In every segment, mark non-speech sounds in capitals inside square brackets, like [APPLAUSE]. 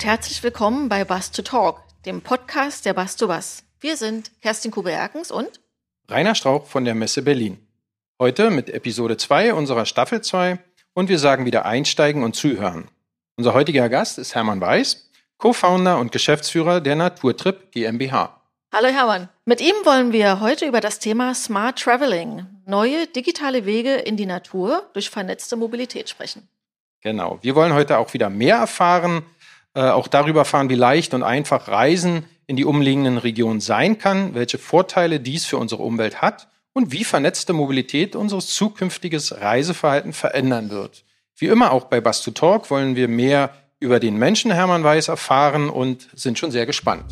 Und herzlich willkommen bei Bus to Talk, dem Podcast der Bus to Bus. Wir sind Kerstin Kube-Erkens und Rainer Strauch von der Messe Berlin. Heute mit Episode 2 unserer Staffel 2 und wir sagen wieder einsteigen und zuhören. Unser heutiger Gast ist Hermann Weiß, Co-Founder und Geschäftsführer der Naturtrip GmbH. Hallo Hermann. Mit ihm wollen wir heute über das Thema Smart Traveling, neue digitale Wege in die Natur durch vernetzte Mobilität sprechen. Genau. Wir wollen heute auch wieder mehr erfahren, äh, auch darüber erfahren, wie leicht und einfach Reisen in die umliegenden Regionen sein kann, welche Vorteile dies für unsere Umwelt hat und wie vernetzte Mobilität unseres zukünftiges Reiseverhalten verändern wird. Wie immer auch bei Bus to Talk wollen wir mehr über den Menschen Hermann Weiß erfahren und sind schon sehr gespannt.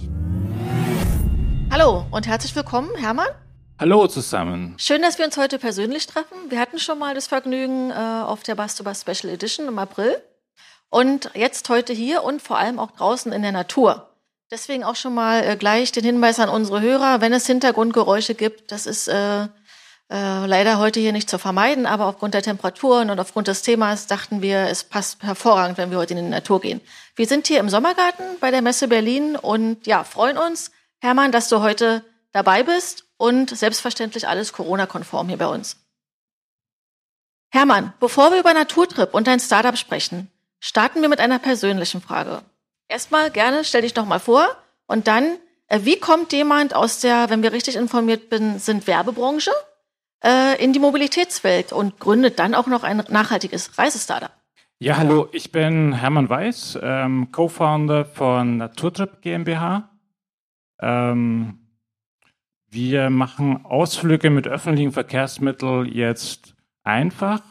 Hallo und herzlich willkommen, Hermann. Hallo zusammen. Schön, dass wir uns heute persönlich treffen. Wir hatten schon mal das Vergnügen äh, auf der Bus to Bus Special Edition im April und jetzt heute hier und vor allem auch draußen in der Natur. Deswegen auch schon mal äh, gleich den Hinweis an unsere Hörer, wenn es Hintergrundgeräusche gibt, das ist äh, äh, leider heute hier nicht zu vermeiden, aber aufgrund der Temperaturen und aufgrund des Themas dachten wir, es passt hervorragend, wenn wir heute in die Natur gehen. Wir sind hier im Sommergarten bei der Messe Berlin und ja, freuen uns, Hermann, dass du heute dabei bist und selbstverständlich alles Corona-konform hier bei uns. Hermann, bevor wir über Naturtrip und dein Startup sprechen, starten wir mit einer persönlichen Frage. Erstmal gerne, stell dich doch mal vor und dann, äh, wie kommt jemand aus der, wenn wir richtig informiert bin, sind Werbebranche, äh, in die Mobilitätswelt und gründet dann auch noch ein nachhaltiges Reisestartup? Ja, hallo, ich bin Hermann Weiß, ähm, Co-Founder von Naturtrip GmbH. Ähm, wir machen Ausflüge mit öffentlichen Verkehrsmitteln jetzt einfach,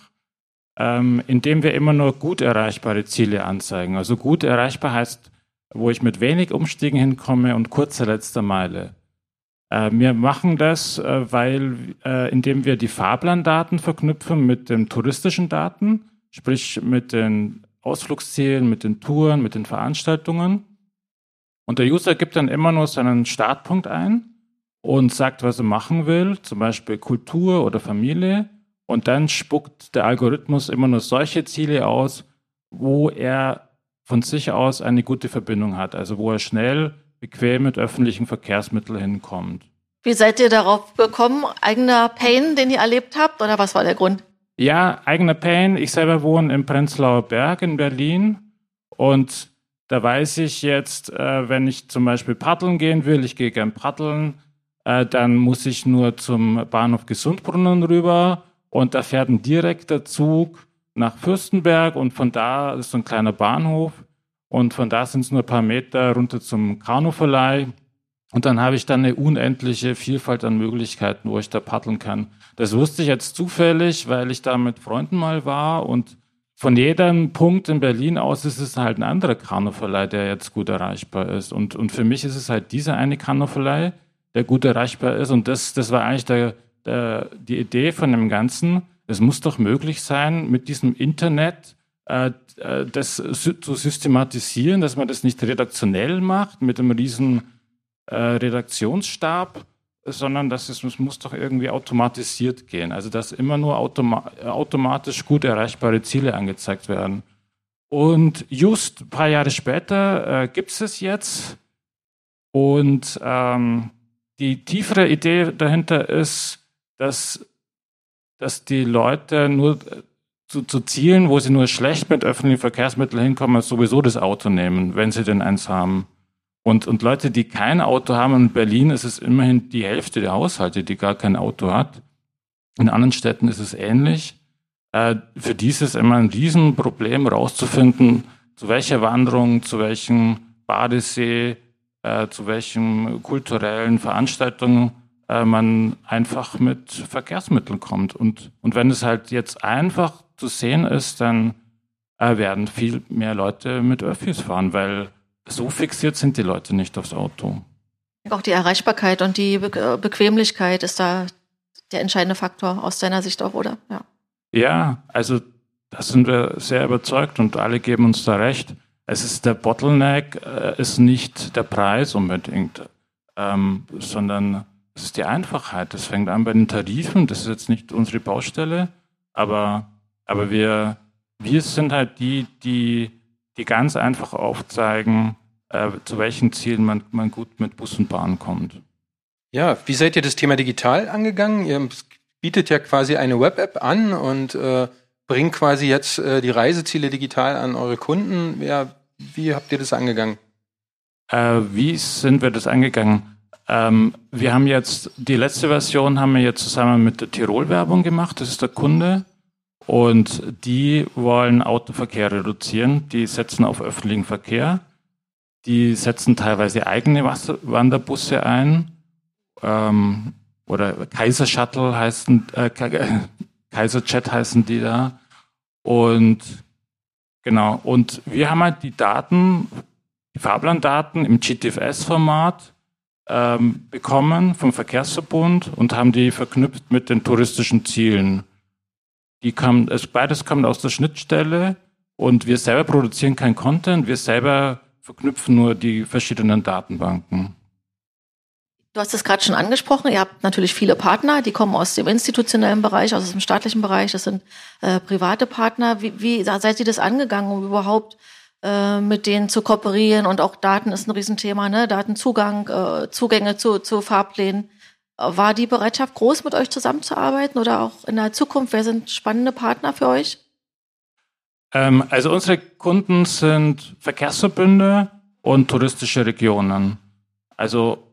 ähm, indem wir immer nur gut erreichbare Ziele anzeigen. Also gut erreichbar heißt, wo ich mit wenig Umstiegen hinkomme und kurze letzter Meile. Äh, wir machen das, äh, weil, äh, indem wir die Fahrplandaten verknüpfen mit den touristischen Daten, sprich mit den Ausflugszielen, mit den Touren, mit den Veranstaltungen. Und der User gibt dann immer nur seinen Startpunkt ein und sagt, was er machen will, zum Beispiel Kultur oder Familie. Und dann spuckt der Algorithmus immer nur solche Ziele aus, wo er von sich aus eine gute Verbindung hat, also wo er schnell, bequem mit öffentlichen Verkehrsmitteln hinkommt. Wie seid ihr darauf gekommen? Eigener Pain, den ihr erlebt habt, oder was war der Grund? Ja, eigener Pain. Ich selber wohne im Prenzlauer Berg in Berlin und da weiß ich jetzt, äh, wenn ich zum Beispiel paddeln gehen will, ich gehe gern paddeln, äh, dann muss ich nur zum Bahnhof Gesundbrunnen rüber und da fährt ein direkter Zug nach Fürstenberg und von da ist so ein kleiner Bahnhof und von da sind es nur ein paar Meter runter zum Kanuverleih und dann habe ich dann eine unendliche Vielfalt an Möglichkeiten, wo ich da paddeln kann. Das wusste ich jetzt zufällig, weil ich da mit Freunden mal war und von jedem Punkt in Berlin aus ist es halt ein anderer Kanuverleih, der jetzt gut erreichbar ist. Und, und für mich ist es halt dieser eine Kanuverleih, der gut erreichbar ist. Und das, das war eigentlich der, der, die Idee von dem Ganzen. Es muss doch möglich sein, mit diesem Internet äh, äh das zu systematisieren, dass man das nicht redaktionell macht, mit einem riesen äh, Redaktionsstab, sondern dass es, es muss doch irgendwie automatisiert gehen. Also dass immer nur automa automatisch gut erreichbare Ziele angezeigt werden. Und just ein paar Jahre später äh, gibt es es jetzt. Und ähm, die tiefere Idee dahinter ist, dass, dass die Leute nur zu, zu Zielen, wo sie nur schlecht mit öffentlichen Verkehrsmitteln hinkommen, sowieso das Auto nehmen, wenn sie denn eins haben. Und, und Leute, die kein Auto haben, in Berlin ist es immerhin die Hälfte der Haushalte, die gar kein Auto hat. In anderen Städten ist es ähnlich. Äh, für die ist es immer ein Riesenproblem, rauszufinden, zu welcher Wanderung, zu welchem Badesee, äh, zu welchen kulturellen Veranstaltungen äh, man einfach mit Verkehrsmitteln kommt. Und, und wenn es halt jetzt einfach zu sehen ist, dann äh, werden viel mehr Leute mit Öffis fahren, weil so fixiert sind die Leute nicht aufs Auto. Auch die Erreichbarkeit und die Be äh, Bequemlichkeit ist da der entscheidende Faktor aus deiner Sicht auch, oder? Ja, ja also da sind wir sehr überzeugt und alle geben uns da recht es ist der Bottleneck, äh, ist nicht der Preis unbedingt, ähm, sondern es ist die Einfachheit. Das fängt an bei den Tarifen, das ist jetzt nicht unsere Baustelle, aber, aber wir, wir sind halt die, die die ganz einfach aufzeigen, äh, zu welchen Zielen man, man gut mit Bus und Bahn kommt. Ja, wie seid ihr das Thema digital angegangen? Ihr bietet ja quasi eine Web-App an und äh, bringt quasi jetzt äh, die Reiseziele digital an eure Kunden. Ja, wie habt ihr das angegangen? Äh, wie sind wir das angegangen? Ähm, wir haben jetzt, die letzte Version haben wir jetzt zusammen mit der Tirol-Werbung gemacht, das ist der Kunde. Und die wollen Autoverkehr reduzieren, die setzen auf öffentlichen Verkehr, die setzen teilweise eigene Wasser Wanderbusse ein. Ähm, oder Kaiser Shuttle heißen, äh, [LAUGHS] Kaiser Jet heißen die da. Und genau, und wir haben halt die Daten, die Fahrplandaten im GTFS-Format ähm, bekommen vom Verkehrsverbund und haben die verknüpft mit den touristischen Zielen. Die kam, es, beides kommt aus der Schnittstelle und wir selber produzieren kein Content, wir selber verknüpfen nur die verschiedenen Datenbanken. Du hast es gerade schon angesprochen. Ihr habt natürlich viele Partner, die kommen aus dem institutionellen Bereich, aus dem staatlichen Bereich. Das sind äh, private Partner. Wie, wie seid ihr das angegangen, um überhaupt äh, mit denen zu kooperieren? Und auch Daten ist ein Riesenthema, ne? Datenzugang, äh, Zugänge zu, zu Fahrplänen. War die Bereitschaft groß, mit euch zusammenzuarbeiten oder auch in der Zukunft? Wer sind spannende Partner für euch? Ähm, also unsere Kunden sind Verkehrsverbünde und touristische Regionen. Also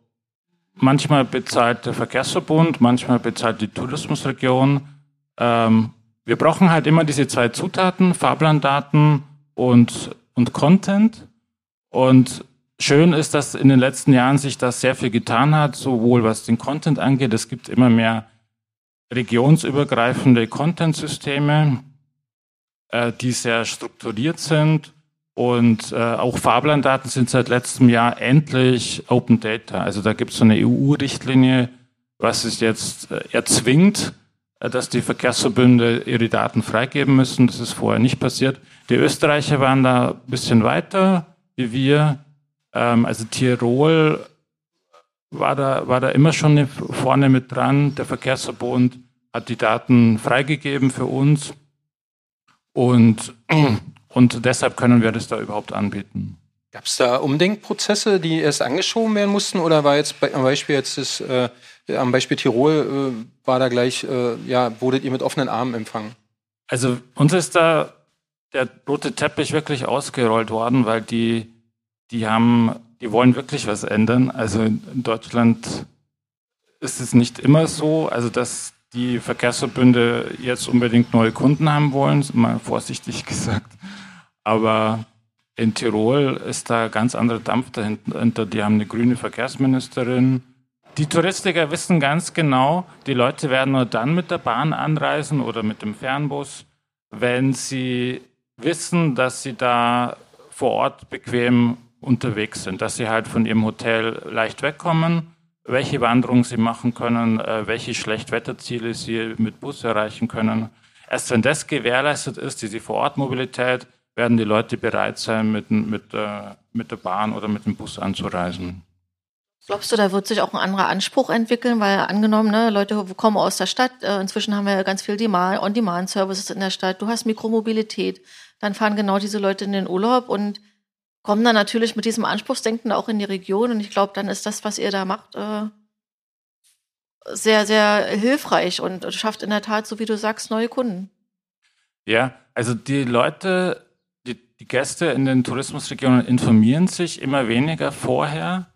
Manchmal bezahlt der Verkehrsverbund, manchmal bezahlt die Tourismusregion. Ähm, wir brauchen halt immer diese zwei Zutaten, Fahrplandaten und, und Content. Und schön ist, dass in den letzten Jahren sich das sehr viel getan hat, sowohl was den Content angeht. Es gibt immer mehr regionsübergreifende Content-Systeme, äh, die sehr strukturiert sind und äh, auch Fahrplandaten sind seit letztem Jahr endlich Open Data. Also da gibt es so eine EU-Richtlinie, was es jetzt äh, erzwingt, dass die Verkehrsverbünde ihre Daten freigeben müssen. Das ist vorher nicht passiert. Die Österreicher waren da ein bisschen weiter wie wir. Ähm, also Tirol war da, war da immer schon vorne mit dran. Der Verkehrsverbund hat die Daten freigegeben für uns. Und [CLEARS THROAT] und deshalb können wir das da überhaupt anbieten. Gab es da Umdenkprozesse, die erst angeschoben werden mussten, oder war jetzt am Beispiel jetzt das, äh, am Beispiel Tirol äh, war da gleich, äh, ja, wurdet ihr mit offenen Armen empfangen? Also uns ist da der rote Teppich wirklich ausgerollt worden, weil die, die haben, die wollen wirklich was ändern. Also in Deutschland ist es nicht immer so, also dass die Verkehrsverbünde jetzt unbedingt neue Kunden haben wollen, mal vorsichtig [LAUGHS] gesagt. Aber in Tirol ist da ganz anderer Dampf dahinter. Die haben eine grüne Verkehrsministerin. Die Touristiker wissen ganz genau, die Leute werden nur dann mit der Bahn anreisen oder mit dem Fernbus, wenn sie wissen, dass sie da vor Ort bequem unterwegs sind, dass sie halt von ihrem Hotel leicht wegkommen, welche Wanderungen sie machen können, äh, welche Schlechtwetterziele sie mit Bus erreichen können. Erst wenn das gewährleistet ist, diese Vorortmobilität, werden die Leute bereit sein, mit, mit, äh, mit der Bahn oder mit dem Bus anzureisen. Glaubst du, da wird sich auch ein anderer Anspruch entwickeln? Weil angenommen, ne, Leute kommen aus der Stadt, äh, inzwischen haben wir ganz viel On-Demand-Services in der Stadt, du hast Mikromobilität, dann fahren genau diese Leute in den Urlaub und kommen dann natürlich mit diesem Anspruchsdenken auch in die Region. Und ich glaube, dann ist das, was ihr da macht, äh, sehr, sehr hilfreich und schafft in der Tat, so wie du sagst, neue Kunden. Ja, also die Leute die Gäste in den Tourismusregionen informieren sich immer weniger vorher,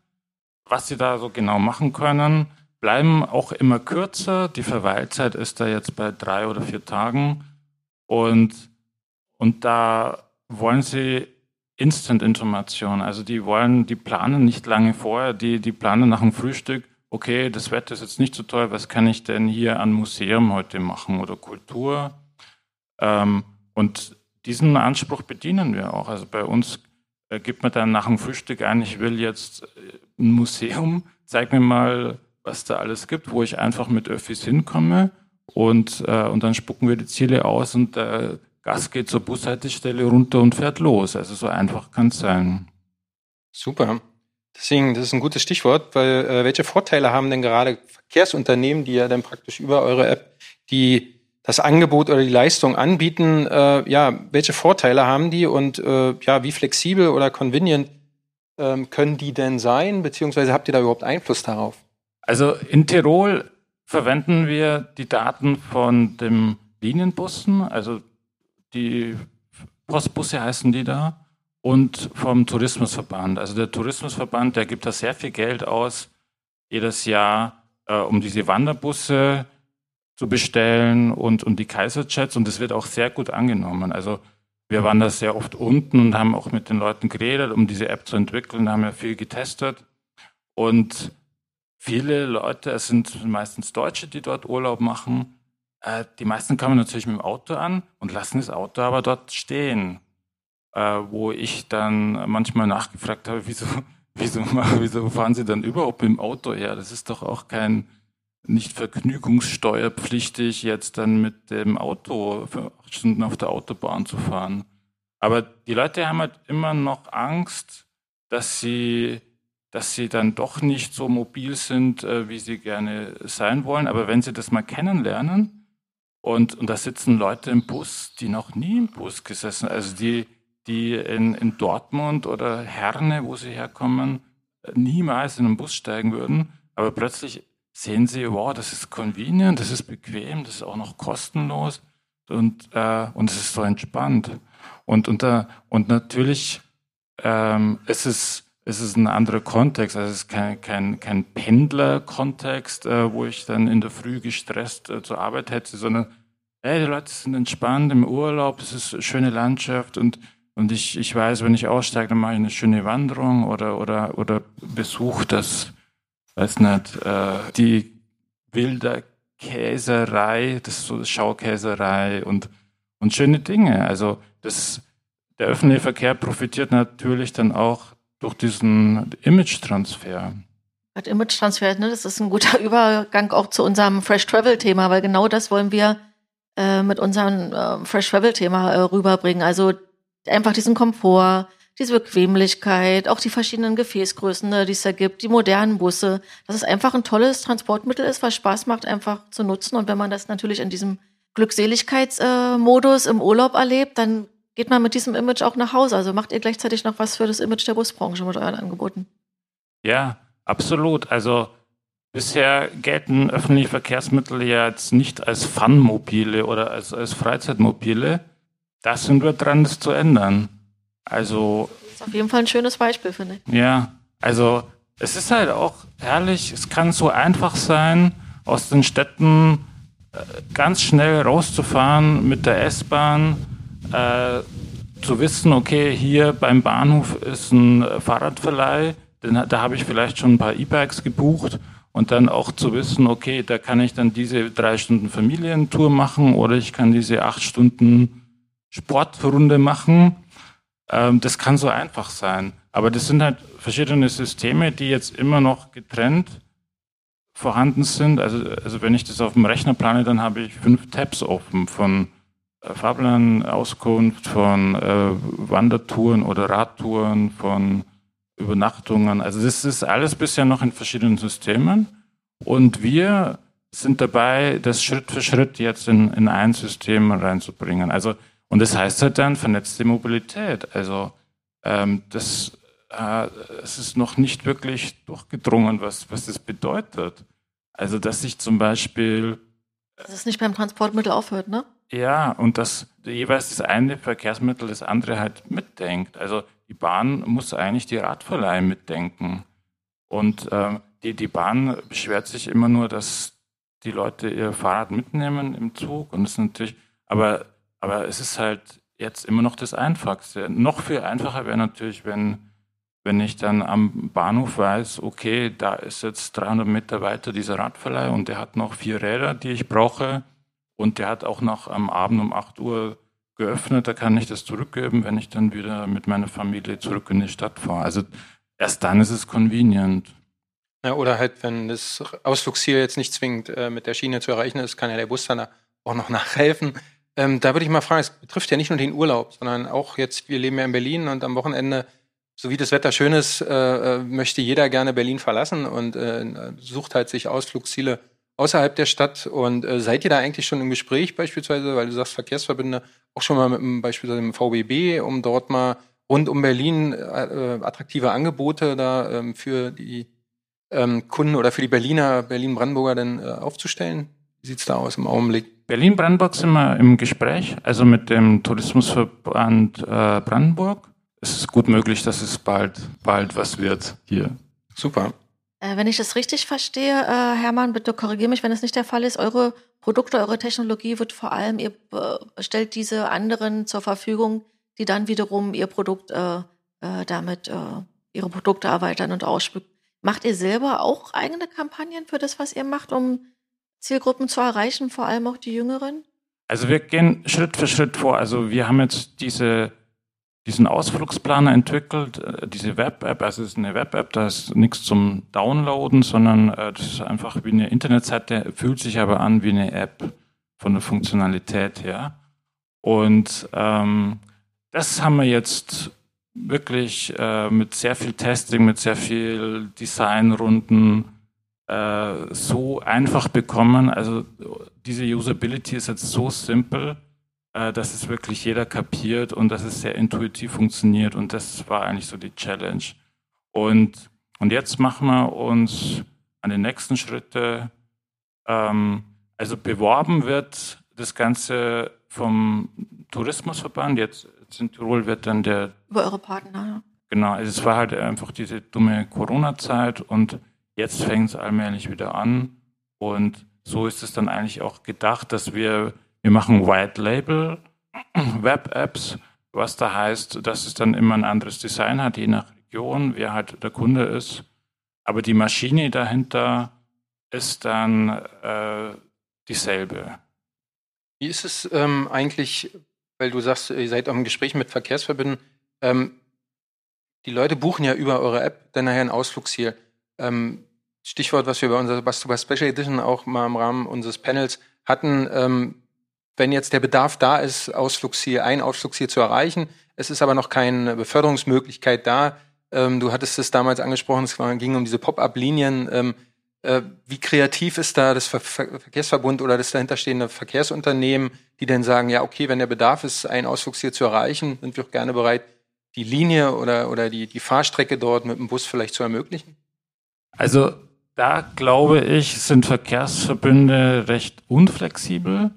was sie da so genau machen können, bleiben auch immer kürzer. Die Verweilzeit ist da jetzt bei drei oder vier Tagen. Und, und da wollen sie Instant-Information. Also die wollen, die planen nicht lange vorher, die, die planen nach dem Frühstück, okay, das Wetter ist jetzt nicht so toll, was kann ich denn hier an Museum heute machen oder Kultur? Ähm, und diesen Anspruch bedienen wir auch. Also bei uns äh, gibt man dann nach dem Frühstück ein, ich will jetzt äh, ein Museum, zeig mir mal, was da alles gibt, wo ich einfach mit Öffis hinkomme und, äh, und dann spucken wir die Ziele aus und der Gast geht zur Bushaltestelle runter und fährt los. Also so einfach kann es sein. Super. Deswegen, das ist ein gutes Stichwort, weil äh, welche Vorteile haben denn gerade Verkehrsunternehmen, die ja dann praktisch über eure App die das Angebot oder die Leistung anbieten, äh, ja, welche Vorteile haben die und äh, ja, wie flexibel oder convenient ähm, können die denn sein, beziehungsweise habt ihr da überhaupt Einfluss darauf? Also in Tirol verwenden wir die Daten von dem Linienbussen, also die Postbusse heißen die da, und vom Tourismusverband. Also der Tourismusverband, der gibt da sehr viel Geld aus jedes Jahr, äh, um diese Wanderbusse zu bestellen und, und die Kaiserjets und das wird auch sehr gut angenommen. Also wir waren da sehr oft unten und haben auch mit den Leuten geredet, um diese App zu entwickeln, haben ja viel getestet und viele Leute, es sind meistens Deutsche, die dort Urlaub machen, äh, die meisten kommen natürlich mit dem Auto an und lassen das Auto aber dort stehen, äh, wo ich dann manchmal nachgefragt habe, wieso, [LAUGHS] wieso, [LAUGHS] wieso fahren Sie dann überhaupt mit dem Auto her? Das ist doch auch kein nicht vergnügungssteuerpflichtig, jetzt dann mit dem Auto für acht Stunden auf der Autobahn zu fahren. Aber die Leute haben halt immer noch Angst, dass sie, dass sie dann doch nicht so mobil sind, äh, wie sie gerne sein wollen. Aber wenn sie das mal kennenlernen und, und da sitzen Leute im Bus, die noch nie im Bus gesessen, also die, die in, in Dortmund oder Herne, wo sie herkommen, niemals in einen Bus steigen würden, aber plötzlich sehen sie, wow, das ist convenient, das ist bequem, das ist auch noch kostenlos und, äh, und es ist so entspannt. Und, äh, und natürlich ähm, ist es, ist es ein anderer Kontext. Also es ist kein, kein, kein Pendler-Kontext, äh, wo ich dann in der Früh gestresst äh, zur Arbeit hätte, sondern hey, die Leute sind entspannt im Urlaub, es ist eine schöne Landschaft und und ich, ich weiß, wenn ich aussteige, dann mache ich eine schöne Wanderung oder, oder, oder besuche das weiß nicht, äh, die wilde Käserei, das ist so Schaukäserei und, und schöne Dinge. Also das, der öffentliche Verkehr profitiert natürlich dann auch durch diesen Image-Transfer. Image-Transfer, ne, das ist ein guter [LAUGHS] Übergang auch zu unserem Fresh Travel-Thema, weil genau das wollen wir äh, mit unserem äh, Fresh Travel-Thema äh, rüberbringen. Also einfach diesen Komfort, diese Bequemlichkeit, auch die verschiedenen Gefäßgrößen, ne, die es da gibt, die modernen Busse, dass es einfach ein tolles Transportmittel ist, was Spaß macht, einfach zu nutzen. Und wenn man das natürlich in diesem Glückseligkeitsmodus äh, im Urlaub erlebt, dann geht man mit diesem Image auch nach Hause. Also macht ihr gleichzeitig noch was für das Image der Busbranche mit euren Angeboten? Ja, absolut. Also bisher gelten öffentliche Verkehrsmittel ja jetzt nicht als Funmobile oder als, als Freizeitmobile. Da sind wir dran, das zu ändern. Also. Das ist auf jeden Fall ein schönes Beispiel, finde ich. Ja, also es ist halt auch herrlich, es kann so einfach sein, aus den Städten äh, ganz schnell rauszufahren mit der S-Bahn, äh, zu wissen, okay, hier beim Bahnhof ist ein Fahrradverleih, denn, da habe ich vielleicht schon ein paar E-Bikes gebucht und dann auch zu wissen, okay, da kann ich dann diese drei Stunden Familientour machen oder ich kann diese acht Stunden Sportrunde machen das kann so einfach sein. Aber das sind halt verschiedene Systeme, die jetzt immer noch getrennt vorhanden sind. Also, also wenn ich das auf dem Rechner plane, dann habe ich fünf Tabs offen von äh, Fahrplanauskunft, von äh, Wandertouren oder Radtouren, von Übernachtungen. Also das ist alles bisher noch in verschiedenen Systemen. Und wir sind dabei, das Schritt für Schritt jetzt in, in ein System reinzubringen. Also und das heißt halt dann vernetzte Mobilität. Also ähm, das, äh, es ist noch nicht wirklich durchgedrungen, was, was das bedeutet. Also dass ich zum Beispiel dass es nicht beim Transportmittel aufhört, ne? Ja, und dass jeweils das eine Verkehrsmittel das andere halt mitdenkt. Also die Bahn muss eigentlich die Radverleih mitdenken. Und äh, die, die Bahn beschwert sich immer nur, dass die Leute ihr Fahrrad mitnehmen im Zug. Und das ist natürlich, aber aber es ist halt jetzt immer noch das Einfachste. Noch viel einfacher wäre natürlich, wenn, wenn ich dann am Bahnhof weiß, okay, da ist jetzt 300 Meter weiter dieser Radverleih und der hat noch vier Räder, die ich brauche. Und der hat auch noch am Abend um 8 Uhr geöffnet. Da kann ich das zurückgeben, wenn ich dann wieder mit meiner Familie zurück in die Stadt fahre. Also erst dann ist es convenient. Ja, oder halt, wenn das Ausflugsziel jetzt nicht zwingend äh, mit der Schiene zu erreichen ist, kann ja der Bus dann auch noch nachhelfen. Ähm, da würde ich mal fragen, es betrifft ja nicht nur den Urlaub, sondern auch jetzt, wir leben ja in Berlin und am Wochenende, so wie das Wetter schön ist, äh, äh möchte jeder gerne Berlin verlassen und äh, sucht halt sich Ausflugsziele außerhalb der Stadt. Und äh, seid ihr da eigentlich schon im Gespräch beispielsweise, weil du sagst Verkehrsverbünde, auch schon mal mit dem, beispielsweise dem VBB, um dort mal rund um Berlin äh, attraktive Angebote da ähm, für die ähm, Kunden oder für die Berliner, Berlin-Brandenburger denn äh, aufzustellen? Wie sieht's da aus im Augenblick? Berlin-Brandenburg sind wir im Gespräch, also mit dem Tourismusverband äh, Brandenburg. Es ist gut möglich, dass es bald, bald was wird hier. Super. Äh, wenn ich das richtig verstehe, äh, Hermann, bitte korrigiere mich, wenn es nicht der Fall ist. Eure Produkte, eure Technologie wird vor allem, ihr äh, stellt diese anderen zur Verfügung, die dann wiederum ihr Produkt äh, äh, damit, äh, ihre Produkte erweitern und ausspücken. Macht ihr selber auch eigene Kampagnen für das, was ihr macht, um Zielgruppen zu erreichen, vor allem auch die Jüngeren? Also wir gehen Schritt für Schritt vor. Also wir haben jetzt diese, diesen Ausflugsplaner entwickelt, äh, diese Web-App. Also es ist eine Web-App, da ist nichts zum Downloaden, sondern äh, das ist einfach wie eine Internetseite, fühlt sich aber an wie eine App von der Funktionalität her. Und ähm, das haben wir jetzt wirklich äh, mit sehr viel Testing, mit sehr viel Designrunden äh, so einfach bekommen. Also diese Usability ist jetzt so simpel, äh, dass es wirklich jeder kapiert und dass es sehr intuitiv funktioniert. Und das war eigentlich so die Challenge. Und, und jetzt machen wir uns an den nächsten Schritte. Ähm, also beworben wird das Ganze vom Tourismusverband. Jetzt jetzt in Tirol wird dann der. Über eure Partner, ja. Genau, also es war halt einfach diese dumme Corona-Zeit und jetzt fängt es allmählich wieder an. Und so ist es dann eigentlich auch gedacht, dass wir, wir machen White Label [CLEARS THROAT] Web-Apps, was da heißt, dass es dann immer ein anderes Design hat, je nach Region, wer halt der Kunde ist. Aber die Maschine dahinter ist dann äh, dieselbe. Wie ist es ähm, eigentlich weil du sagst, ihr seid im Gespräch mit Verkehrsverbünden. Ähm, die Leute buchen ja über eure App dann nachher ein Ausflugsziel. Ähm, Stichwort, was wir bei unserer Bastuba Special Edition auch mal im Rahmen unseres Panels hatten, ähm, wenn jetzt der Bedarf da ist, Ausflugsziel, ein Ausflugsziel zu erreichen, es ist aber noch keine Beförderungsmöglichkeit da. Ähm, du hattest es damals angesprochen, es ging um diese Pop-up-Linien. Ähm, äh, wie kreativ ist da das Ver Ver Verkehrsverbund oder das dahinterstehende Verkehrsunternehmen, die denn sagen, ja, okay, wenn der Bedarf ist, einen Ausflugsziel zu erreichen, sind wir auch gerne bereit, die Linie oder, oder die, die Fahrstrecke dort mit dem Bus vielleicht zu ermöglichen? Also da glaube ich, sind Verkehrsverbünde recht unflexibel.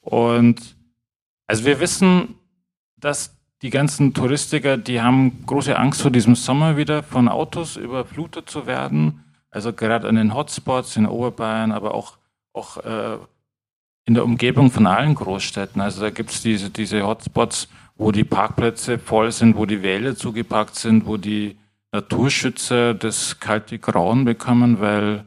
Und also wir wissen, dass die ganzen Touristiker, die haben große Angst vor diesem Sommer wieder von Autos überflutet zu werden. Also gerade an den Hotspots in Oberbayern, aber auch, auch äh, in der Umgebung von allen Großstädten. Also da gibt es diese, diese Hotspots, wo die Parkplätze voll sind, wo die Wälder zugepackt sind, wo die Naturschützer das kalte Grauen bekommen, weil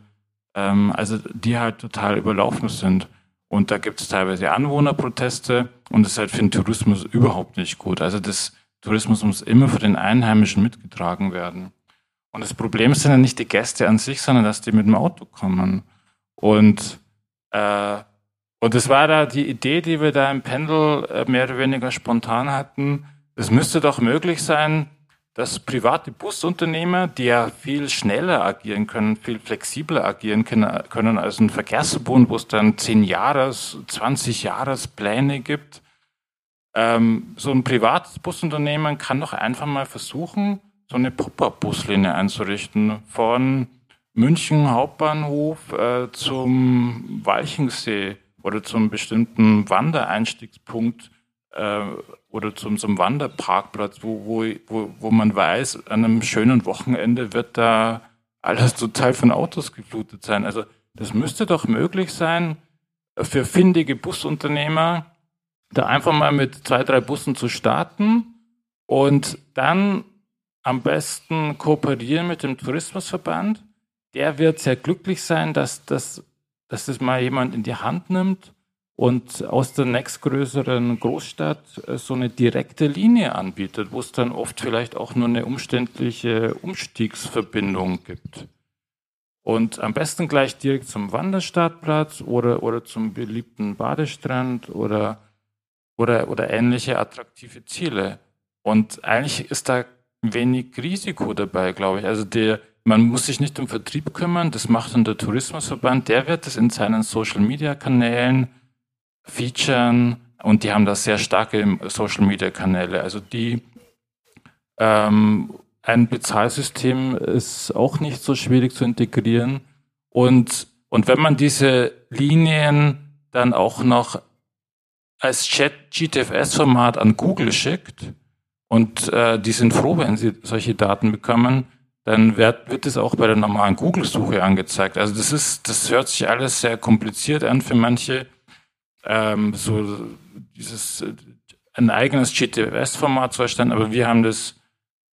ähm, also die halt total überlaufen sind. Und da gibt es teilweise Anwohnerproteste und das ist halt für den Tourismus überhaupt nicht gut. Also das Tourismus muss immer für den Einheimischen mitgetragen werden. Und das Problem sind ja nicht die Gäste an sich, sondern dass die mit dem Auto kommen. Und, äh, und das war da die Idee, die wir da im Pendel äh, mehr oder weniger spontan hatten. Es müsste doch möglich sein, dass private Busunternehmer, die ja viel schneller agieren können, viel flexibler agieren können, als ein Verkehrsverbund, wo es dann 10 Jahres, 20 Jahres Pläne gibt. Ähm, so ein privates Busunternehmen kann doch einfach mal versuchen, so eine Pop-up-Buslinie einzurichten von München Hauptbahnhof äh, zum Walchensee oder zum bestimmten Wandereinstiegspunkt äh, oder zum, zum Wanderparkplatz, wo, wo, wo, wo man weiß, an einem schönen Wochenende wird da alles total von Autos geflutet sein. Also das müsste doch möglich sein, für findige Busunternehmer da einfach mal mit zwei, drei Bussen zu starten und dann am besten kooperieren mit dem Tourismusverband. Der wird sehr glücklich sein, dass das, dass das mal jemand in die Hand nimmt und aus der nächstgrößeren Großstadt äh, so eine direkte Linie anbietet, wo es dann oft vielleicht auch nur eine umständliche Umstiegsverbindung gibt. Und am besten gleich direkt zum Wanderstartplatz oder, oder zum beliebten Badestrand oder, oder, oder ähnliche attraktive Ziele. Und eigentlich ist da wenig Risiko dabei, glaube ich. Also der, man muss sich nicht um Vertrieb kümmern, das macht dann der Tourismusverband, der wird das in seinen Social-Media-Kanälen featuren und die haben da sehr starke Social-Media-Kanäle. Also die ähm, ein Bezahlsystem ist auch nicht so schwierig zu integrieren und und wenn man diese Linien dann auch noch als Chat GTFS-Format an Google schickt und äh, die sind froh, wenn sie solche Daten bekommen, dann wird, wird es auch bei der normalen Google-Suche angezeigt. Also das ist, das hört sich alles sehr kompliziert an für manche. Ähm, so dieses ein eigenes GTFS-Format zu erstellen, aber wir haben das,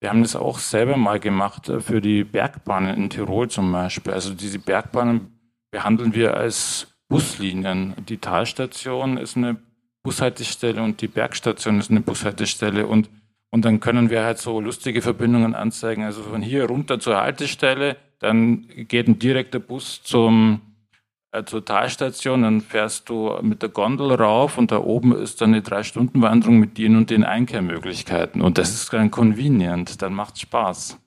wir haben das auch selber mal gemacht äh, für die Bergbahnen in Tirol zum Beispiel. Also diese Bergbahnen behandeln wir als Buslinien. Die Talstation ist eine Bushaltestelle und die Bergstation ist eine Bushaltestelle und und dann können wir halt so lustige Verbindungen anzeigen. Also von hier runter zur Haltestelle, dann geht ein direkter Bus zum, äh, zur Talstation, dann fährst du mit der Gondel rauf und da oben ist dann eine Drei-Stunden-Wanderung mit den und den Einkehrmöglichkeiten. Und das ist dann convenient, dann macht Spaß.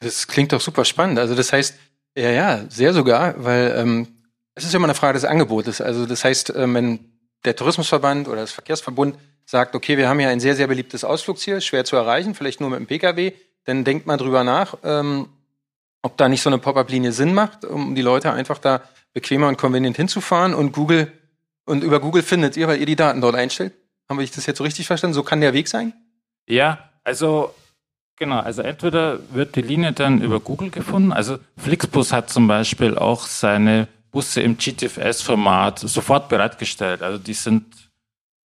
Das klingt doch super spannend. Also das heißt, ja, ja, sehr sogar, weil ähm, es ist ja immer eine Frage des Angebotes. Also das heißt, ähm, wenn der Tourismusverband oder das Verkehrsverbund sagt, okay, wir haben hier ein sehr, sehr beliebtes Ausflugsziel, schwer zu erreichen, vielleicht nur mit dem Pkw, dann denkt man drüber nach, ähm, ob da nicht so eine Pop-up-Linie Sinn macht, um die Leute einfach da bequemer und convenient hinzufahren und Google und über Google findet ihr, weil ihr die Daten dort einstellt. Haben wir das jetzt so richtig verstanden? So kann der Weg sein? Ja, also genau, also entweder wird die Linie dann über Google gefunden, also Flixbus hat zum Beispiel auch seine Busse im GTFS-Format sofort bereitgestellt. Also die sind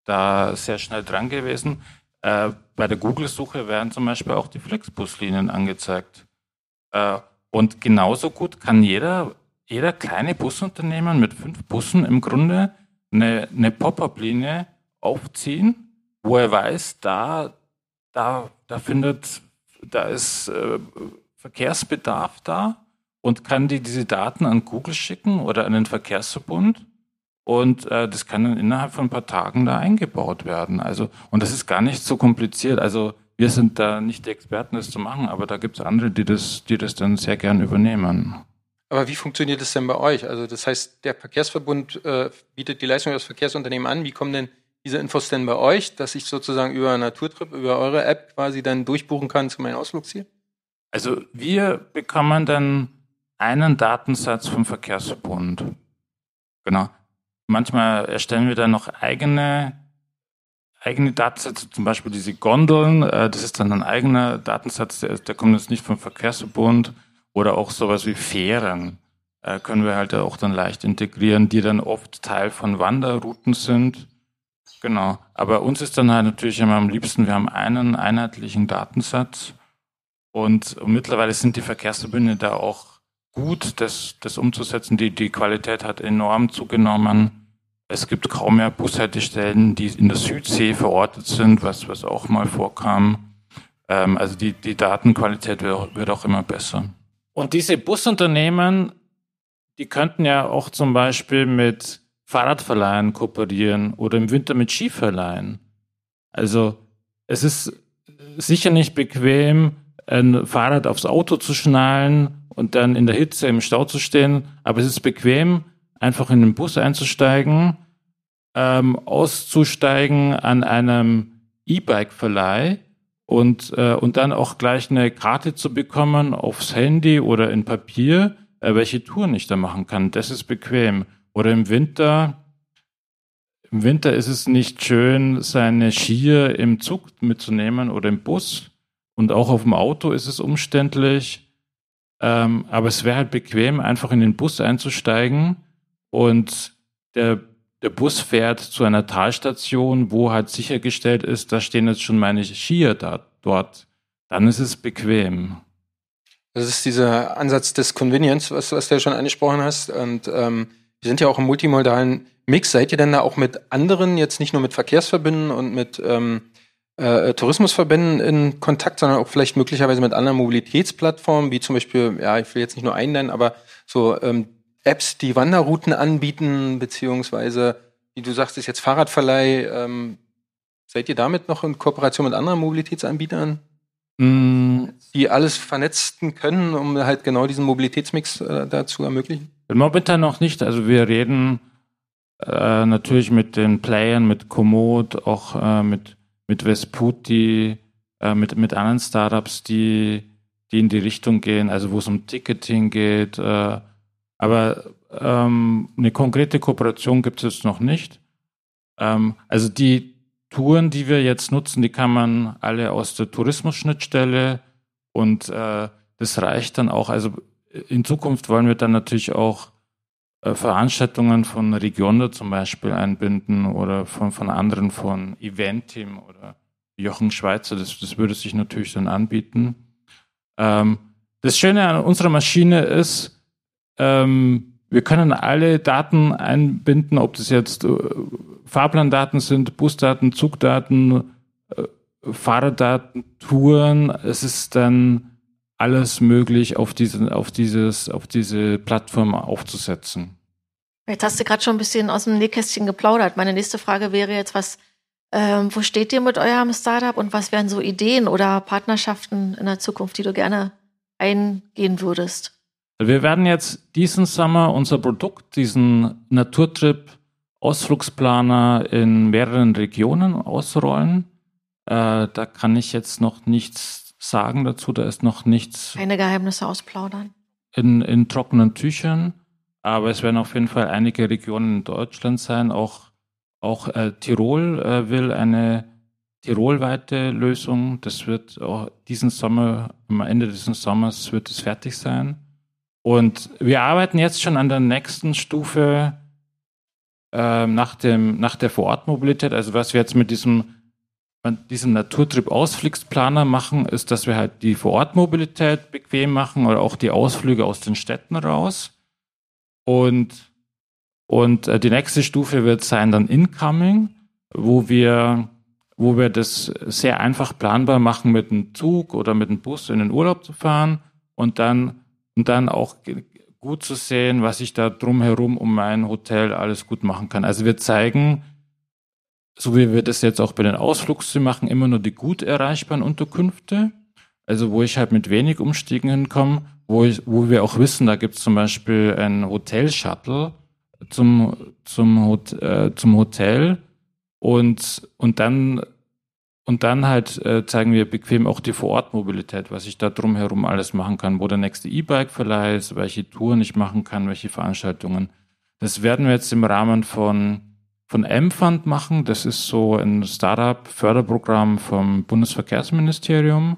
da sehr schnell dran gewesen. Äh, bei der Google-Suche werden zum Beispiel auch die Flixbus-Linien angezeigt. Äh, und genauso gut kann jeder, jeder kleine Busunternehmen mit fünf Bussen im Grunde eine, eine Pop-up-Linie aufziehen, wo er weiß, da, da, da findet, da ist äh, Verkehrsbedarf da und kann die diese Daten an Google schicken oder an den Verkehrsverbund und äh, das kann dann innerhalb von ein paar Tagen da eingebaut werden. Also, und das ist gar nicht so kompliziert. Also wir sind da nicht die Experten, das zu machen, aber da gibt es andere, die das, die das dann sehr gern übernehmen. Aber wie funktioniert das denn bei euch? Also das heißt, der Verkehrsverbund äh, bietet die Leistung des Verkehrsunternehmen an. Wie kommen denn diese Infos denn bei euch, dass ich sozusagen über Naturtrip, über eure App quasi dann durchbuchen kann zu meinem Ausflugsziel? Also wir bekommen dann einen Datensatz vom Verkehrsverbund. Genau. Manchmal erstellen wir dann noch eigene, eigene Datensätze, zum Beispiel diese Gondeln. Äh, das ist dann ein eigener Datensatz, der, der kommt jetzt nicht vom Verkehrsverbund. Oder auch sowas wie Fähren äh, können wir halt auch dann leicht integrieren, die dann oft Teil von Wanderrouten sind. Genau. Aber uns ist dann halt natürlich immer am liebsten, wir haben einen einheitlichen Datensatz. Und mittlerweile sind die Verkehrsverbünde da auch gut, das, das umzusetzen. Die, die Qualität hat enorm zugenommen. Es gibt kaum mehr Bushaltestellen, die in der Südsee verortet sind, was, was auch mal vorkam. Ähm, also die, die Datenqualität wird, wird auch immer besser. Und diese Busunternehmen, die könnten ja auch zum Beispiel mit Fahrradverleihen kooperieren oder im Winter mit Skiverleihen. Also es ist sicher nicht bequem, ein Fahrrad aufs Auto zu schnallen und dann in der Hitze im Stau zu stehen, aber es ist bequem, einfach in den Bus einzusteigen, ähm, auszusteigen an einem E-Bike-Verleih und, äh, und dann auch gleich eine Karte zu bekommen aufs Handy oder in Papier, äh, welche Touren ich da machen kann. Das ist bequem. Oder im Winter, im Winter ist es nicht schön, seine Skier im Zug mitzunehmen oder im Bus. Und auch auf dem Auto ist es umständlich. Ähm, aber es wäre halt bequem, einfach in den Bus einzusteigen und der, der Bus fährt zu einer Talstation, wo halt sichergestellt ist, da stehen jetzt schon meine Skier da, dort. Dann ist es bequem. Das ist dieser Ansatz des Convenience, was, was du ja schon angesprochen hast. Und ähm, wir sind ja auch im multimodalen Mix. Seid ihr denn da auch mit anderen, jetzt nicht nur mit Verkehrsverbünden und mit ähm, äh, Tourismusverbänden in Kontakt, sondern auch vielleicht möglicherweise mit anderen Mobilitätsplattformen, wie zum Beispiel, ja, ich will jetzt nicht nur einen nennen, aber so ähm, Apps, die Wanderrouten anbieten, beziehungsweise, wie du sagst, ist jetzt Fahrradverleih. Ähm, seid ihr damit noch in Kooperation mit anderen Mobilitätsanbietern mm. die alles vernetzen können, um halt genau diesen Mobilitätsmix äh, da zu ermöglichen? Momentan noch nicht. Also wir reden äh, natürlich mit den Playern, mit Komoot, auch äh, mit, mit Vesputi, äh, mit, mit anderen Startups, die, die in die Richtung gehen, also wo es um Ticketing geht. Äh, aber ähm, eine konkrete Kooperation gibt es noch nicht. Ähm, also die Touren, die wir jetzt nutzen, die kann man alle aus der Tourismusschnittstelle und äh, das reicht dann auch. Also in Zukunft wollen wir dann natürlich auch äh, Veranstaltungen von Regionda zum Beispiel einbinden oder von, von anderen von Eventim oder Jochen Schweizer. Das, das würde sich natürlich dann anbieten. Ähm, das Schöne an unserer Maschine ist, ähm, wir können alle Daten einbinden, ob das jetzt äh, Fahrplandaten sind, Busdaten, Zugdaten, äh, Fahrerdaten, Touren. Es ist dann alles möglich auf, diesen, auf, dieses, auf diese Plattform aufzusetzen. Jetzt hast du gerade schon ein bisschen aus dem Nähkästchen geplaudert. Meine nächste Frage wäre jetzt, was, ähm, wo steht ihr mit eurem Startup und was wären so Ideen oder Partnerschaften in der Zukunft, die du gerne eingehen würdest? Wir werden jetzt diesen Sommer unser Produkt, diesen Naturtrip Ausflugsplaner in mehreren Regionen ausrollen. Äh, da kann ich jetzt noch nichts sagen dazu, da ist noch nichts. Keine Geheimnisse ausplaudern. In, in trockenen Tüchern. Aber es werden auf jeden Fall einige Regionen in Deutschland sein. Auch, auch äh, Tirol äh, will eine tirolweite Lösung. Das wird auch diesen Sommer, am Ende dieses Sommers wird es fertig sein. Und wir arbeiten jetzt schon an der nächsten Stufe äh, nach, dem, nach der Vorortmobilität. Also was wir jetzt mit diesem, diesem Naturtrip-Ausflugsplaner machen, ist, dass wir halt die Vorortmobilität bequem machen oder auch die Ausflüge aus den Städten raus. Und, und äh, die nächste Stufe wird sein dann Incoming, wo wir wo wir das sehr einfach planbar machen, mit einem Zug oder mit einem Bus in den Urlaub zu fahren und dann und dann auch gut zu sehen, was ich da drumherum um mein Hotel alles gut machen kann. Also wir zeigen, so wie wir das jetzt auch bei den Ausflugszielen machen, immer nur die gut erreichbaren Unterkünfte. Also wo ich halt mit wenig Umstiegen hinkomme, wo, ich, wo wir auch wissen, da gibt es zum Beispiel ein Hotel-Shuttle zum, zum, äh, zum Hotel und, und dann und dann halt äh, zeigen wir bequem auch die Vorortmobilität, was ich da drumherum alles machen kann, wo der nächste E-Bike-Verleih ist, welche Touren ich machen kann, welche Veranstaltungen. Das werden wir jetzt im Rahmen von, von M-Fund machen. Das ist so ein Startup-Förderprogramm vom Bundesverkehrsministerium.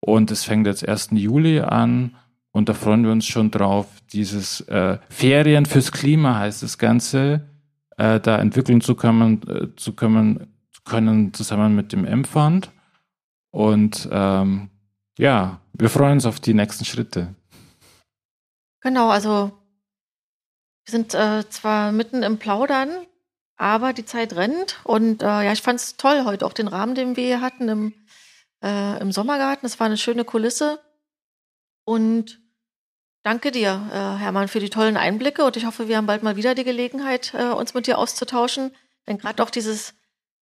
Und es fängt jetzt 1. Juli an. Und da freuen wir uns schon drauf. Dieses äh, Ferien fürs Klima heißt das Ganze, äh, da entwickeln zu können, äh, zu können können zusammen mit dem M-Fund. Und ähm, ja, wir freuen uns auf die nächsten Schritte. Genau, also wir sind äh, zwar mitten im Plaudern, aber die Zeit rennt. Und äh, ja, ich fand es toll heute, auch den Rahmen, den wir hier hatten im, äh, im Sommergarten. Es war eine schöne Kulisse. Und danke dir, äh, Hermann, für die tollen Einblicke. Und ich hoffe, wir haben bald mal wieder die Gelegenheit, äh, uns mit dir auszutauschen. Denn gerade auch dieses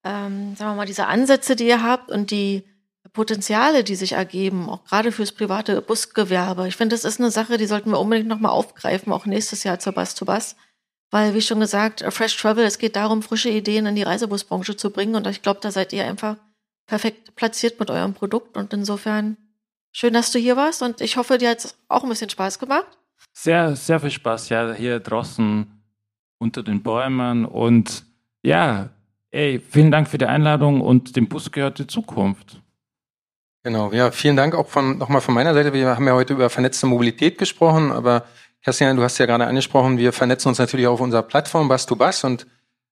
ähm, sagen wir mal, diese Ansätze, die ihr habt und die Potenziale, die sich ergeben, auch gerade fürs private Busgewerbe. Ich finde, das ist eine Sache, die sollten wir unbedingt nochmal aufgreifen, auch nächstes Jahr zur Bus to Bus. Weil, wie schon gesagt, Fresh Travel, es geht darum, frische Ideen in die Reisebusbranche zu bringen. Und ich glaube, da seid ihr einfach perfekt platziert mit eurem Produkt. Und insofern schön, dass du hier warst. Und ich hoffe, dir hat es auch ein bisschen Spaß gemacht. Sehr, sehr viel Spaß, ja, hier draußen unter den Bäumen. Und ja, Ey, vielen Dank für die Einladung und dem Bus gehört die Zukunft. Genau, ja, vielen Dank auch von, nochmal von meiner Seite. Wir haben ja heute über vernetzte Mobilität gesprochen, aber Kerstin, du hast ja gerade angesprochen, wir vernetzen uns natürlich auf unserer Plattform Bus to Bus und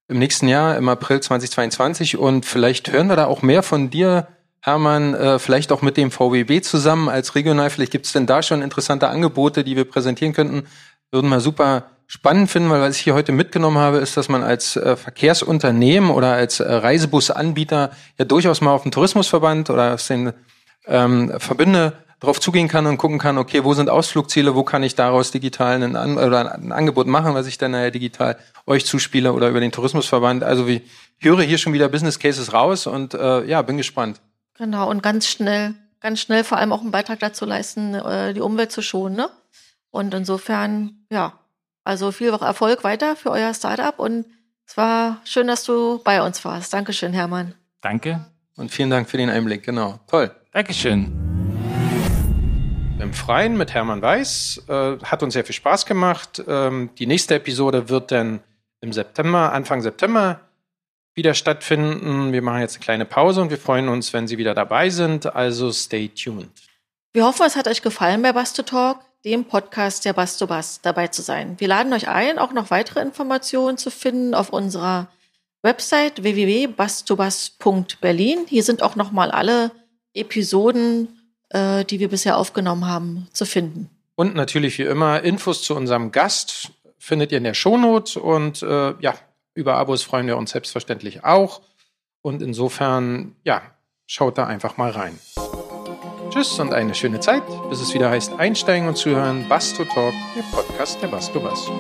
im nächsten Jahr, im April 2022 und vielleicht hören wir da auch mehr von dir, Hermann, äh, vielleicht auch mit dem VWB zusammen als regional. Vielleicht gibt es denn da schon interessante Angebote, die wir präsentieren könnten. Würden wir super spannend finden, weil was ich hier heute mitgenommen habe, ist, dass man als äh, Verkehrsunternehmen oder als äh, Reisebusanbieter ja durchaus mal auf den Tourismusverband oder aus den ähm, Verbünde darauf zugehen kann und gucken kann, okay, wo sind Ausflugziele, wo kann ich daraus digital ein, An oder ein Angebot machen, was ich dann nachher digital euch zuspiele oder über den Tourismusverband. Also ich höre hier schon wieder Business Cases raus und äh, ja, bin gespannt. Genau, und ganz schnell ganz schnell vor allem auch einen Beitrag dazu leisten, äh, die Umwelt zu schonen. Ne? Und insofern, ja, also viel Erfolg weiter für euer Startup und es war schön, dass du bei uns warst. Dankeschön, Hermann. Danke. Und vielen Dank für den Einblick, genau. Toll. Dankeschön. Im Freien mit Hermann Weiß. Äh, hat uns sehr viel Spaß gemacht. Ähm, die nächste Episode wird dann im September, Anfang September wieder stattfinden. Wir machen jetzt eine kleine Pause und wir freuen uns, wenn Sie wieder dabei sind. Also stay tuned. Wir hoffen, es hat euch gefallen bei Basto Talk, dem Podcast der Basto Bass, dabei zu sein. Wir laden euch ein, auch noch weitere Informationen zu finden auf unserer Website www.bastobas.berlin. Hier sind auch nochmal alle Episoden, äh, die wir bisher aufgenommen haben, zu finden. Und natürlich wie immer Infos zu unserem Gast findet ihr in der Shownote und äh, ja, über Abos freuen wir uns selbstverständlich auch. Und insofern, ja, schaut da einfach mal rein. Tschüss und eine schöne Zeit, bis es wieder heißt Einsteigen und Zuhören, Basto Talk, der Podcast der Basto Bass.